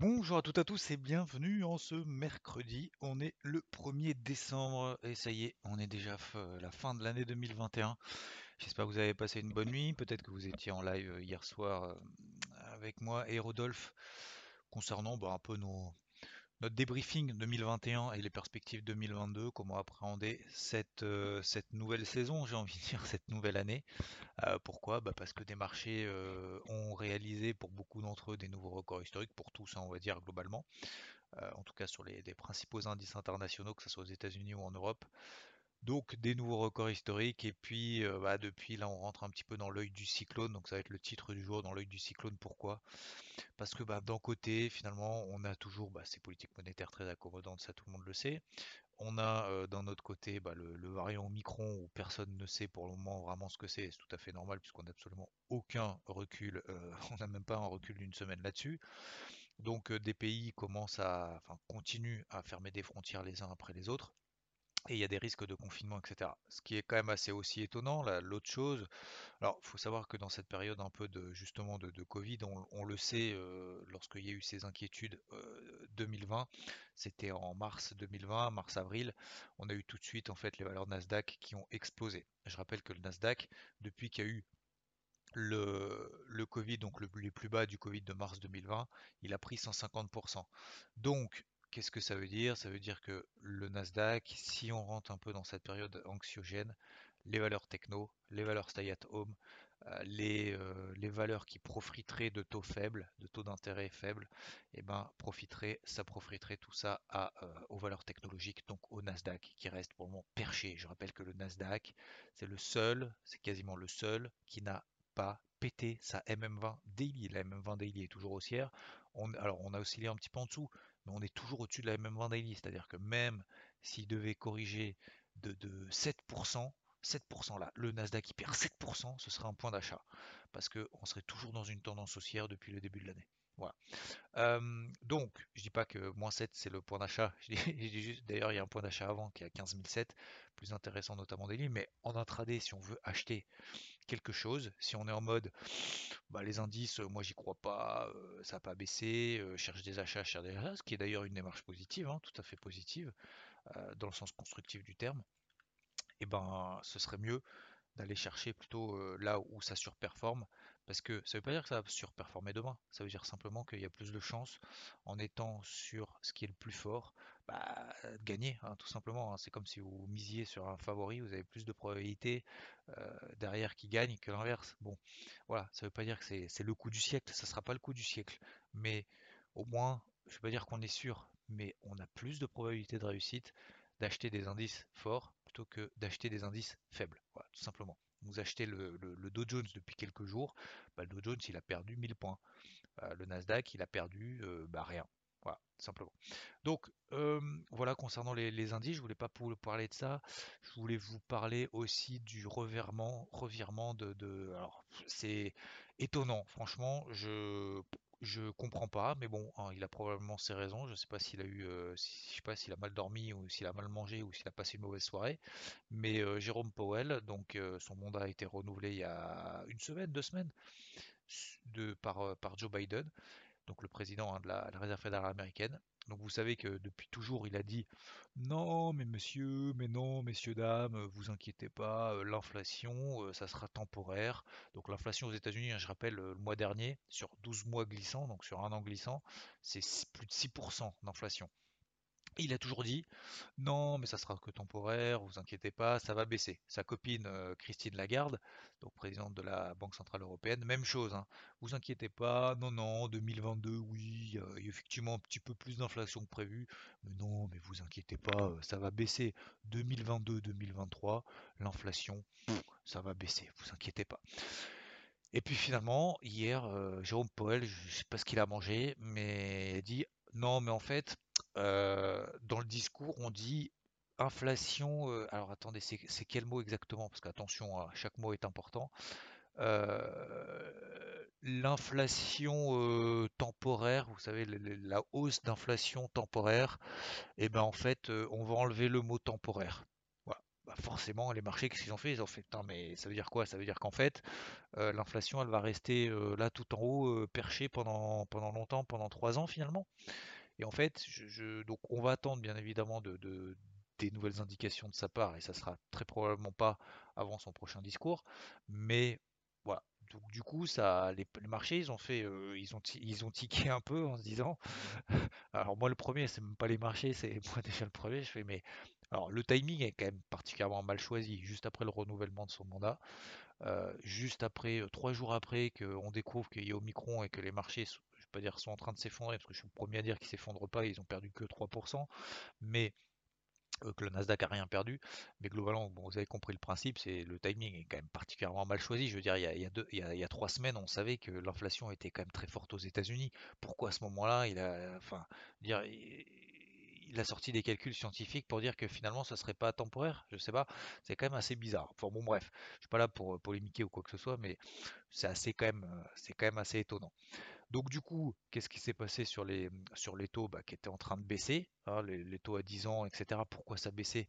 Bonjour à toutes et à tous et bienvenue en ce mercredi. On est le 1er décembre et ça y est, on est déjà f- la fin de l'année 2021. J'espère que vous avez passé une bonne nuit. Peut-être que vous étiez en live euh, hier soir euh, avec moi et Rodolphe concernant bah, un peu nos, notre débriefing 2021 et les perspectives 2022, comment appréhender cette, euh, cette nouvelle saison, j'ai envie de dire cette nouvelle année. Euh, pourquoi? Bah, parce que des marchés euh, ont réalisé pour beaucoup d'entre eux des nouveaux records historiques, pour tous, hein, on va dire globalement, en tout cas sur les, les principaux indices internationaux, que ce soit aux États-Unis ou en Europe. Donc des nouveaux records historiques, et puis bah, depuis là on rentre un petit peu dans l'œil du cyclone, donc ça va être le titre du jour, dans l'œil du cyclone, pourquoi? Parce que bah, d'un côté, finalement, on a toujours bah, ces politiques monétaires très accommodantes, ça tout le monde le sait. On a d'un autre côté le, variant Omicron où personne ne sait pour le moment vraiment ce que c'est. C'est tout à fait normal puisqu'on n'a absolument aucun recul. on n'a même pas un recul d'une semaine là-dessus. Donc des pays commencent à, enfin, continuent à fermer des frontières les uns après les autres. Et il y a des risques de confinement, etc. Ce qui est quand même assez aussi étonnant. L'autre chose, alors, il faut savoir que dans cette période un peu de justement de, Covid, on, le sait, euh, lorsqu'il y a eu ces inquiétudes euh, 2020, c'était en mars 2020, mars-avril, on a eu tout de suite en fait les valeurs Nasdaq qui ont explosé. Je rappelle que le Nasdaq, depuis qu'il y a eu le, le Covid, donc le, les plus bas du Covid de mars 2020, il a pris 150%. Donc, qu'est-ce que ça veut dire? Ça veut dire que le Nasdaq, si on rentre un peu dans cette période anxiogène, les valeurs techno, les valeurs stay at home, euh, les, euh, les valeurs qui profiteraient de taux faibles, de taux d'intérêt faibles, et ben ça profiterait tout ça euh, aux valeurs technologiques, donc au Nasdaq, qui reste pour le moment perché. Je rappelle que le Nasdaq, c'est le seul, c'est quasiment le seul qui n'a pas pété sa MM20 daily. La MM20 daily est toujours haussière. Alors on a oscillé un petit peu en dessous, mais on est toujours au-dessus de la MM20 daily, c'est-à-dire que même s'il devait corriger de, de 7%, 7% là, le Nasdaq qui perd 7%, ce serait un point d'achat. Parce qu'on serait toujours dans une tendance haussière depuis le début de l'année. Voilà. Donc, je dis pas que moins 7 c'est le point d'achat. D'ailleurs, il y a un point d'achat avant qui est à 15 007, plus intéressant notamment des livres. Mais en intraday, si on veut acheter quelque chose, si on est en mode bah, les indices, euh, moi j'y crois pas, euh, ça n'a pas baissé, euh, cherche des achats, cherche des achats, ce qui est d'ailleurs une démarche positive, hein, tout à fait positive, dans le sens constructif du terme, et ben ce serait mieux d'aller chercher plutôt là où ça surperforme, parce que ça veut pas dire que ça va surperformer demain, ça veut dire simplement qu'il y a plus de chances en étant sur ce qui est le plus fort, bah, de gagner, hein, tout simplement. hein. C'est comme si vous misiez sur un favori, vous avez plus de probabilités euh, derrière qui gagne que l'inverse. Bon, voilà, ça veut pas dire que c'est le coup du siècle, ça sera pas le coup du siècle, mais au moins, je vais pas dire qu'on est sûr, mais on a plus de probabilités de réussite d'acheter des indices forts plutôt que d'acheter des indices faibles. Voilà, tout simplement. Vous achetez le, le- Dow Jones depuis quelques jours, bah, le Dow Jones il a perdu 1000 points. Euh, le Nasdaq il a perdu euh, bah, rien. Voilà, simplement. Donc euh, voilà concernant les, indices, je voulais pas vous parler de ça. Je voulais vous parler aussi du revirement, revirement de, de- alors c'est étonnant, franchement, je je comprends pas, mais bon, hein, il a probablement ses raisons. Je sais pas s'il a eu, euh, si- sais pas s'il a mal dormi ou s'il a mal mangé ou s'il a passé une mauvaise soirée. Mais euh, Jérôme Powell, donc euh, son mandat a été renouvelé il y a une semaine, deux semaines, de, par, euh, par Joe Biden donc le président hein, de la Réserve fédérale américaine. Donc vous savez que depuis toujours il a dit non mais monsieur, mais non messieurs dames, euh, vous inquiétez pas, euh, l'inflation euh, ça sera temporaire. Donc l'inflation aux États-Unis, hein, je rappelle le mois dernier sur 12 mois glissants, donc sur un an glissant, c'est plus de 6% d'inflation. Il a toujours dit non, mais ça sera que temporaire, vous inquiétez pas, ça va baisser. Sa copine euh, Christine Lagarde, donc présidente de la Banque Centrale Européenne, même chose, hein. Vous inquiétez pas, non, non, 2022, oui, a il y a effectivement un petit peu plus d'inflation que prévu, mais non, mais vous inquiétez pas, euh, ça va baisser. 2022-2023, l'inflation, ça va baisser, vous inquiétez pas. Et puis finalement, hier, euh, Jérôme Powell, je sais pas ce qu'il a mangé, mais il dit non, mais en fait, euh, dans le discours, on dit inflation. euh, alors attendez, c'est quel mot exactement? Parce qu'attention, hein, chaque mot est important. Euh, l'inflation temporaire, vous savez, la hausse d'inflation temporaire, et ben en fait, on va enlever le mot temporaire. Voilà. Bah, forcément, les marchés, qu'est-ce qu'ils ont fait? Ils ont fait, mais ça veut dire quoi? Ça veut dire qu'en fait, l'inflation, elle va rester là tout en haut, perchée pendant, pendant longtemps, pendant trois ans finalement. Et en fait, je, donc on va attendre bien évidemment de, de- des nouvelles indications de sa part, et ça sera très probablement pas avant son prochain discours. Mais voilà. Donc du coup, ça, les, marchés, ils ont fait, euh, ils ont, ils ont tiqué un peu en se disant. Alors moi, le premier, c'est même pas les marchés, c'est moi déjà le premier. Je fais, mais alors le timing est quand même particulièrement mal choisi, juste après le renouvellement de son mandat. Euh, juste après, euh, trois jours après qu'on découvre qu'il y a Omicron et que les marchés, vais pas dire sont en train de s'effondrer, parce que je suis le premier à dire qu'ils s'effondrent pas, ils ont perdu que 3%, mais euh, que le Nasdaq a rien perdu. Mais globalement, bon, vous avez compris le principe, c'est le timing est quand même particulièrement mal choisi. Je veux dire, il y a, deux- il y a- il y a trois semaines, on savait que l'inflation était quand même très forte aux États-Unis. Pourquoi à ce moment-là, il a, enfin, dire, il il a sorti des calculs scientifiques pour dire que finalement, ça serait pas temporaire? Je sais pas, c'est quand même assez bizarre. Enfin bon, bref, je suis pas là pour euh, polémiquer ou quoi que ce soit, mais c'est assez quand même, euh, c'est quand même assez étonnant. Donc du coup, qu'est-ce qui s'est passé sur les, taux bah, qui étaient en train de baisser, hein, les, les taux à 10 ans, etc. Pourquoi ça baissait?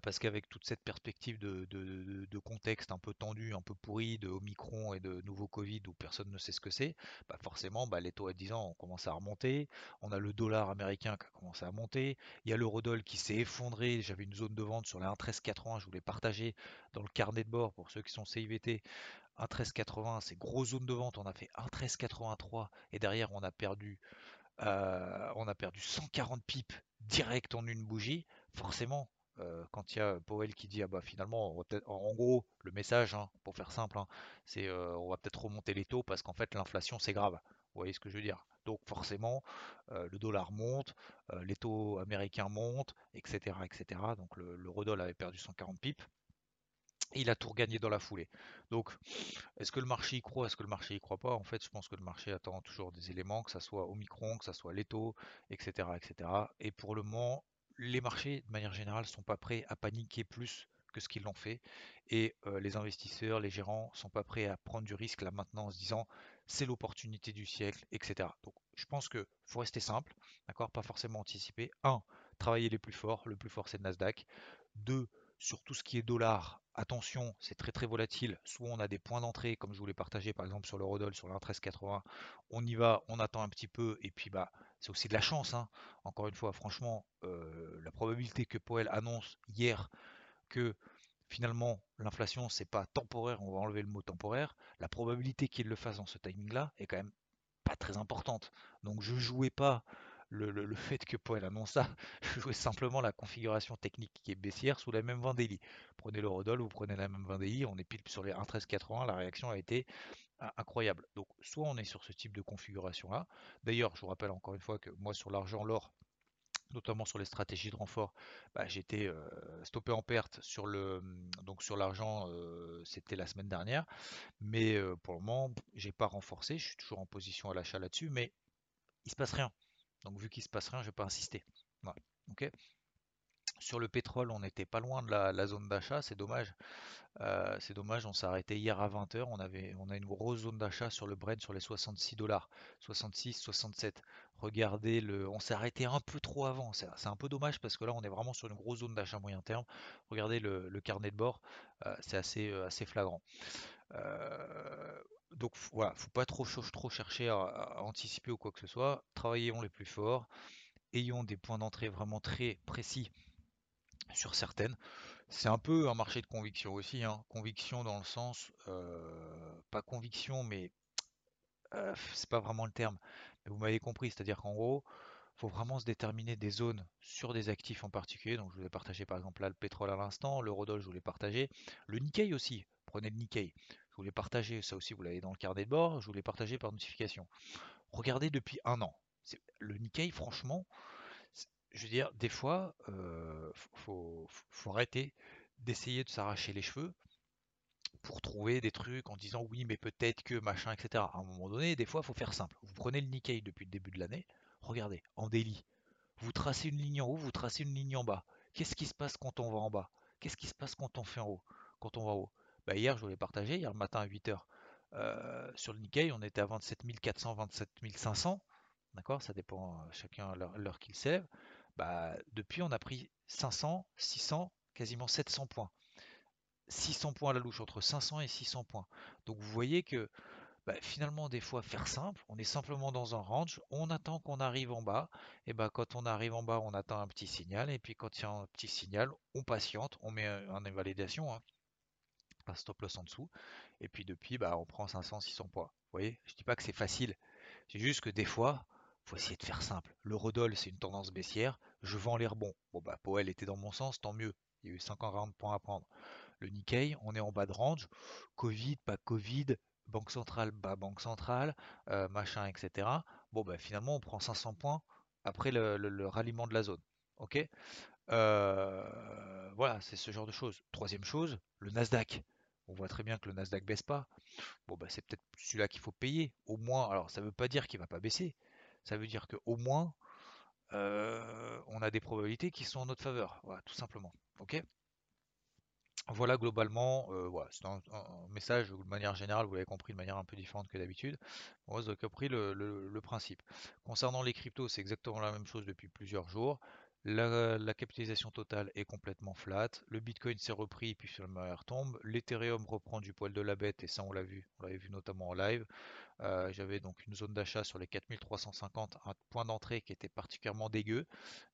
Parce qu'avec toute cette perspective de, contexte un peu tendu, un peu pourri, de Omicron et de nouveau Covid où personne ne sait ce que c'est, bah forcément bah, les taux à 10 ans ont commencé à remonter. On a le dollar américain qui a commencé à monter. Il y a l'eurodoll qui s'est effondré. J'avais une zone de vente sur les 1,1380. Je voulais partager dans le carnet de bord pour ceux qui sont CIVT. 1,1380, c'est grosse zone de vente. On a fait 1,1383 et derrière on a perdu, euh, on a perdu 140 pips direct en une bougie. Forcément, euh, quand il y a Powell qui dit ah bah finalement, en gros, le message, hein, pour faire simple, hein, c'est euh, on va peut-être remonter les taux parce qu'en fait l'inflation c'est grave. Vous voyez ce que je veux dire? Donc forcément, euh, le dollar monte, euh, les taux américains montent, etc., etc. Donc le, l'eurodoll avait perdu 140 pips. Et il a tout regagné dans la foulée. Donc, est-ce que le marché y croit? Est-ce que le marché y croit pas? En fait, je pense que le marché attend toujours des éléments, que ça soit Omicron, que ça soit taux, etc., etc. Et pour le moment, les marchés, de manière générale, sont pas prêts à paniquer plus que ce qu'ils l'ont fait. Et euh, les investisseurs, les gérants, sont pas prêts à prendre du risque là maintenant en se disant c'est l'opportunité du siècle, etc. Donc, je pense que faut rester simple, d'accord? Pas forcément anticiper. Un, travailler les plus forts. Le plus fort, c'est le Nasdaq. Deux, sur tout ce qui est dollar, attention, c'est très très volatile. Soit on a des points d'entrée, comme je vous l'ai partagé par exemple sur l'eurodoll, sur l'1,1380. On y va, on attend un petit peu, et puis bah c'est aussi de la chance. hein. Encore une fois, franchement, euh, la probabilité que Powell annonce hier que finalement l'inflation c'est pas temporaire, on va enlever le mot temporaire, la probabilité qu'il le fasse dans ce timing-là est quand même pas très importante. Donc je jouais pas le, le- le fait que Poel annonce ça, je jouais simplement la configuration technique qui est baissière sous la même 20 daily. Prenez l'eurodoll, vous prenez la même 20 daily, on est pile sur les 1,1380, la réaction a été incroyable. Donc soit on est sur ce type de configuration là. D'ailleurs, je vous rappelle encore une fois que moi sur l'argent, l'or, notamment sur les stratégies de renfort, bah, j'étais euh, stoppé en perte sur le donc sur l'argent, euh, c'était la semaine dernière. Mais euh, pour le moment, j'ai pas renforcé, je suis toujours en position à l'achat là-dessus, mais il se passe rien. Donc vu qu'il se passe rien, je vais pas insister. Voilà. Ok. Sur le pétrole, on n'était pas loin de la, la zone d'achat, c'est dommage. Euh, c'est dommage, on s'est arrêté hier à 20h, on avait, on a une grosse zone d'achat sur le Brent sur les 66 dollars, 66, 67. Regardez le, on s'est arrêté un peu trop avant, c'est c'est un peu dommage parce que là on est vraiment sur une grosse zone d'achat moyen terme. Regardez le, le carnet de bord, euh, c'est assez, euh, assez flagrant. Donc voilà, faut pas trop, ch- trop chercher à, à anticiper ou quoi que ce soit. Travaillons les plus forts, ayons des points d'entrée vraiment très précis sur certaines. C'est un peu un marché de conviction aussi, hein. Conviction dans le sens, euh, pas conviction, mais euh, c'est pas vraiment le terme. Mais vous m'avez compris, c'est-à-dire qu'en gros, faut vraiment se déterminer des zones sur des actifs en particulier. Donc je vous ai partagé par exemple là le pétrole à l'instant, l'eurodoll je vous l'ai partagé, le Nikkei aussi. Prenez le Nikkei. Je vous l'ai partagé, ça aussi vous l'avez dans le carnet de bord, je vous l'ai par notification. Regardez depuis un an. Le Nikkei, franchement, je veux dire, des fois, euh, faut, arrêter d'essayer de s'arracher les cheveux pour trouver des trucs en disant oui, mais peut-être que machin, etc. À un moment donné, des fois, il faut faire simple. Vous prenez le Nikkei depuis le début de l'année, regardez, en daily. Vous tracez une ligne en haut, vous tracez une ligne en bas. Qu'est-ce qui se passe quand on va en bas? Qu'est-ce qui se passe quand on fait en haut? Quand on va en haut? Bah, Hier, je vous l'ai partagé, hier matin à 8h, euh, sur le Nikkei, on était à 27 400, 27 500. D'accord Ça dépend euh, chacun l'heure qu'il sève. Bah, depuis, on a pris 500, 600, quasiment 700 points. 600 points à la louche, entre 500 et 600 points. Donc vous voyez que bah, finalement, des fois, faire simple, on est simplement dans un range, on attend qu'on arrive en bas, et bah, quand on arrive en bas, on attend un petit signal, et puis quand il y a un petit signal, on patiente, on met en invalidation, hein, un stop loss en dessous, et puis depuis, bah, on prend 500, 600 points. Vous voyez, je dis pas que c'est facile, c'est juste que des fois, faut essayer de faire simple. Le Rodol, c'est une tendance baissière, je vends les rebonds. Bon, bah, Powell était dans mon sens, tant mieux, il y a eu 50 points à prendre. Le Nikkei, on est en bas de range, Covid, pas Covid, banque centrale, bas banque centrale, euh, machin, etc. Bon, bah, finalement, on prend 500 points après le, ralliement de la zone. Ok? Euh, Voilà, c'est ce genre de choses. Troisième chose, le Nasdaq. On voit très bien que le Nasdaq baisse pas. Bon, bah, c'est peut-être celui-là qu'il faut payer. Au moins, alors ça ne veut pas dire qu'il va pas baisser. Ça veut dire qu'au moins, euh, on a des probabilités qui sont en notre faveur. Voilà, tout simplement. Ok? Voilà globalement, euh, voilà, c'est un, message de manière générale, vous l'avez compris de manière un peu différente que d'habitude. On vous avez compris le, principe. Concernant les cryptos, c'est exactement la même chose depuis plusieurs jours. La, capitalisation totale est complètement flat. Le Bitcoin s'est repris puis finalement il retombe. L'Ethereum reprend du poil de la bête et ça on l'a vu, on l'avait vu notamment en live. Euh, j'avais donc une zone d'achat sur les 4350, un point d'entrée qui était particulièrement dégueu.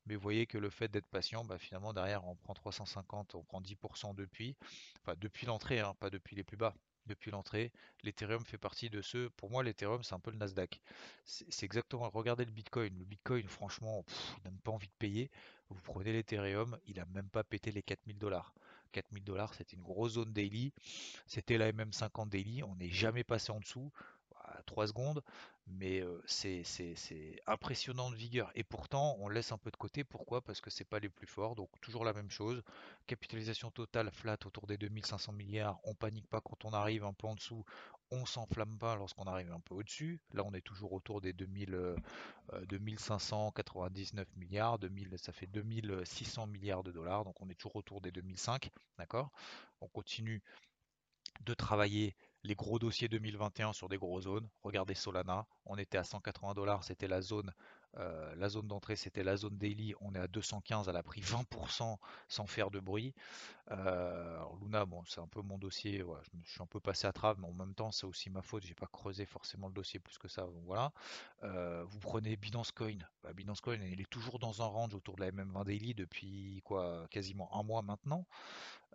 Mais vous voyez que le fait d'être patient, bah, finalement derrière on prend 350, on prend 10% depuis. Enfin depuis l'entrée, hein, pas depuis les plus bas. Depuis l'entrée, l'Ethereum fait partie de ceux. Pour moi, l'Ethereum, c'est un peu le Nasdaq. C'est exactement. Regardez le Bitcoin. Le Bitcoin, franchement, il n'a pas envie de payer. Vous prenez l'Ethereum, il n'a même pas pété les 4000 dollars. 4000 dollars, c'était une grosse zone daily. C'était la MM50 daily. On n'est jamais passé en dessous. 3 secondes, mais c'est impressionnant de vigueur. Et pourtant, on laisse un peu de côté. Pourquoi? Parce que c'est pas les plus forts. Donc toujours la même chose. Capitalisation totale flat autour des 2500 milliards. On panique pas quand on arrive un peu en dessous. On s'enflamme pas lorsqu'on arrive un peu au-dessus. Là, on est toujours autour des 2000, 2599 milliards. 2000, ça fait 2600 milliards de dollars. Donc on est toujours autour des 2005. D'accord? On continue de travailler les gros dossiers 2021 sur des gros zones. Regardez Solana, on était à 180 dollars, c'était la zone, euh, zone d'entrée, c'était la zone daily. On est à 215, elle a pris 20% sans faire de bruit. Euh, Luna, c'est un peu mon dossier, je, suis un peu passé à travers, mais en même temps, c'est aussi ma faute. J'ai pas creusé forcément le dossier plus que ça. Voilà. Euh, vous prenez Binance Coin. Bah, Binance Coin, il est toujours dans un range autour de la MM20 daily depuis quoi, quasiment un mois maintenant.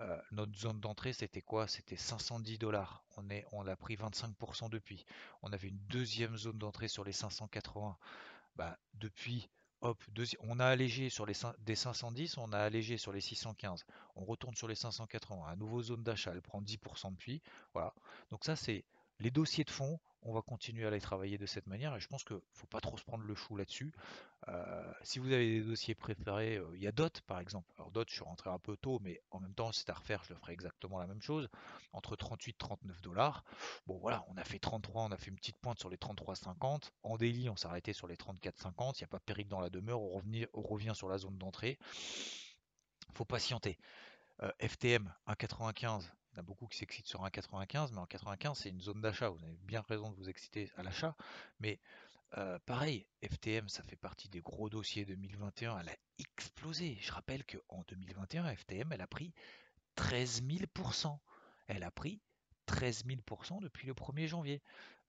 Euh, notre zone d'entrée, c'était quoi? C'était 510 dollars. On, est, on a pris 25% depuis. On avait une deuxième zone d'entrée sur les 580. Bah, depuis, hop, on a allégé sur les des 510, on a allégé sur les 615. On retourne sur les 580. Un nouveau zone d'achat, elle prend 10% depuis. Voilà. Donc ça, c'est les dossiers de fond on va continuer à les travailler de cette manière et je pense qu'il ne faut pas trop se prendre le chou là-dessus. Euh, si vous avez des dossiers préférés, euh, il y a DOT par exemple. Alors DOT, je suis rentré un peu tôt, mais en même temps, c'est à refaire, je le ferai exactement la même chose. Entre 38 et 39 dollars. Bon voilà, on a fait 33, on a fait une petite pointe sur les 33,50. En daily, on s'est arrêté sur les 34,50. Il n'y a pas de péril dans la demeure, on revient, sur la zone d'entrée. faut patienter. FTM 1,95, il y en a beaucoup qui s'excitent sur 1,95, mais en 95, c'est une zone d'achat. Vous avez bien raison de vous exciter à l'achat. Mais euh, pareil, FTM, ça fait partie des gros dossiers 2021. Elle a explosé. Je rappelle qu'en 2021, FTM, elle a pris 13 000%. Elle a pris 13 000% depuis le 1er janvier.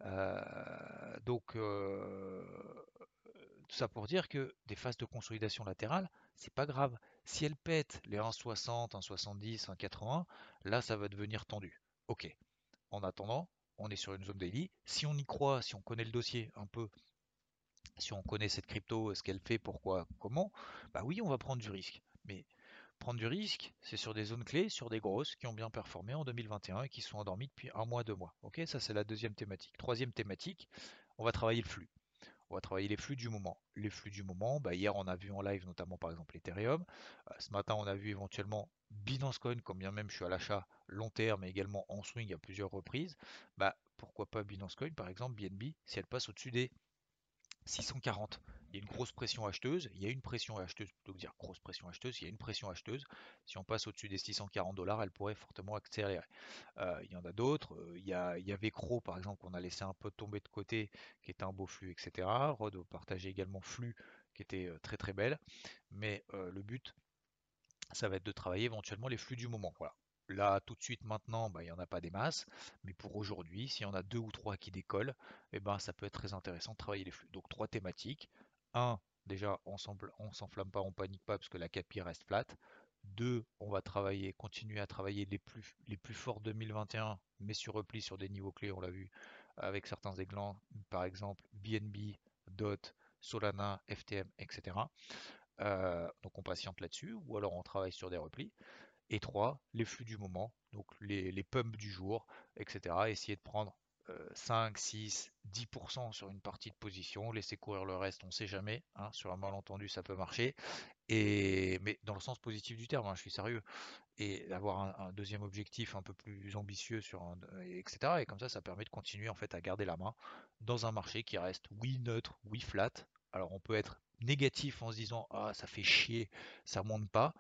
Euh, donc, euh, tout ça pour dire que des phases de consolidation latérale, c'est pas grave. Si elle pète les 1,60, 1,70, 1,80, là ça va devenir tendu. Ok. En attendant, on est sur une zone daily. Si on y croit, si on connaît le dossier un peu, si on connaît cette crypto, ce qu'elle fait, pourquoi, comment, bah oui, on va prendre du risque. Mais prendre du risque, c'est sur des zones clés, sur des grosses qui ont bien performé en 2021 et qui sont endormies depuis un mois, deux mois. Ok, ça c'est la deuxième thématique. Troisième thématique, on va travailler le flux. On va travailler les flux du moment. Les flux du moment, bah, hier on a vu en live notamment par exemple Ethereum. Euh, ce matin on a vu éventuellement Binance Coin, bien même je suis à l'achat long terme mais également en swing à plusieurs reprises. Bah, pourquoi pas Binance Coin par exemple, BNB, si elle passe au-dessus des 640 il y a une grosse pression acheteuse, il y a une pression acheteuse, plutôt que dire grosse pression acheteuse, il y a une pression acheteuse. Si on passe au-dessus des 640 dollars, elle pourrait fortement accélérer. Euh, il y en a d'autres, euh, il, y a, il avait Cro par exemple qu'on a laissé un peu tomber de côté, qui était un beau flux, etc. Rod partager également flux qui était euh, très très belle. Mais le but, ça va être de travailler éventuellement les flux du moment. Voilà. Là, tout de suite, maintenant, bah, il n'y en a pas des masses. Mais pour aujourd'hui, s'il y en a deux ou trois qui décollent, eh ben, ça peut être très intéressant de travailler les flux. Donc, trois thématiques. 1. Déjà, on s'enflamme pas, on panique pas parce que la capi reste plate. 2. On va travailler, continuer à travailler les plus, forts 2021, mais sur repli sur des niveaux clés, on l'a vu avec certains églans, par exemple BNB, DOT, Solana, FTM, etc. Euh, donc on patiente là-dessus, ou alors on travaille sur des replis. Et 3. Les flux du moment, donc les, les pumps du jour, etc. Essayer de prendre 5, 6, 10% sur une partie de position, laisser courir le reste, on ne sait jamais. Hein, sur un malentendu, ça peut marcher. Et, mais dans le sens positif du terme, hein, je suis sérieux. Et avoir un, deuxième objectif un peu plus ambitieux, sur un, etc. Et comme ça, ça permet de continuer en fait à garder la main dans un marché qui reste oui neutre, oui flat. Alors on peut être négatif en se disant ah ça fait chier, ça monte pas.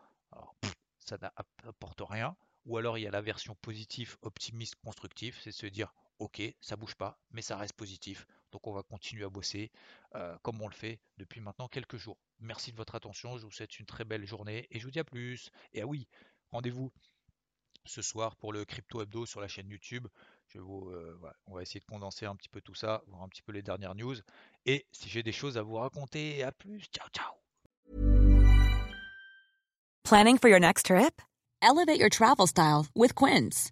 Ça n'apporte rien. Ou alors il y a la version positive, optimiste, constructive, c'est se dire ok, ça bouge pas, mais ça reste positif. Donc on va continuer à bosser euh, comme on le fait depuis maintenant quelques jours. Merci de votre attention, je vous souhaite une très belle journée et je vous dis à plus. Et ah oui, rendez-vous ce soir pour le Crypto Hebdo sur la chaîne YouTube. Je vous, euh, on va essayer de condenser un petit peu tout ça, voir un petit peu les dernières news. Et si j'ai des choses à vous raconter, à plus. Ciao, ciao. Planning for your next trip? Elevate your travel style with Quince.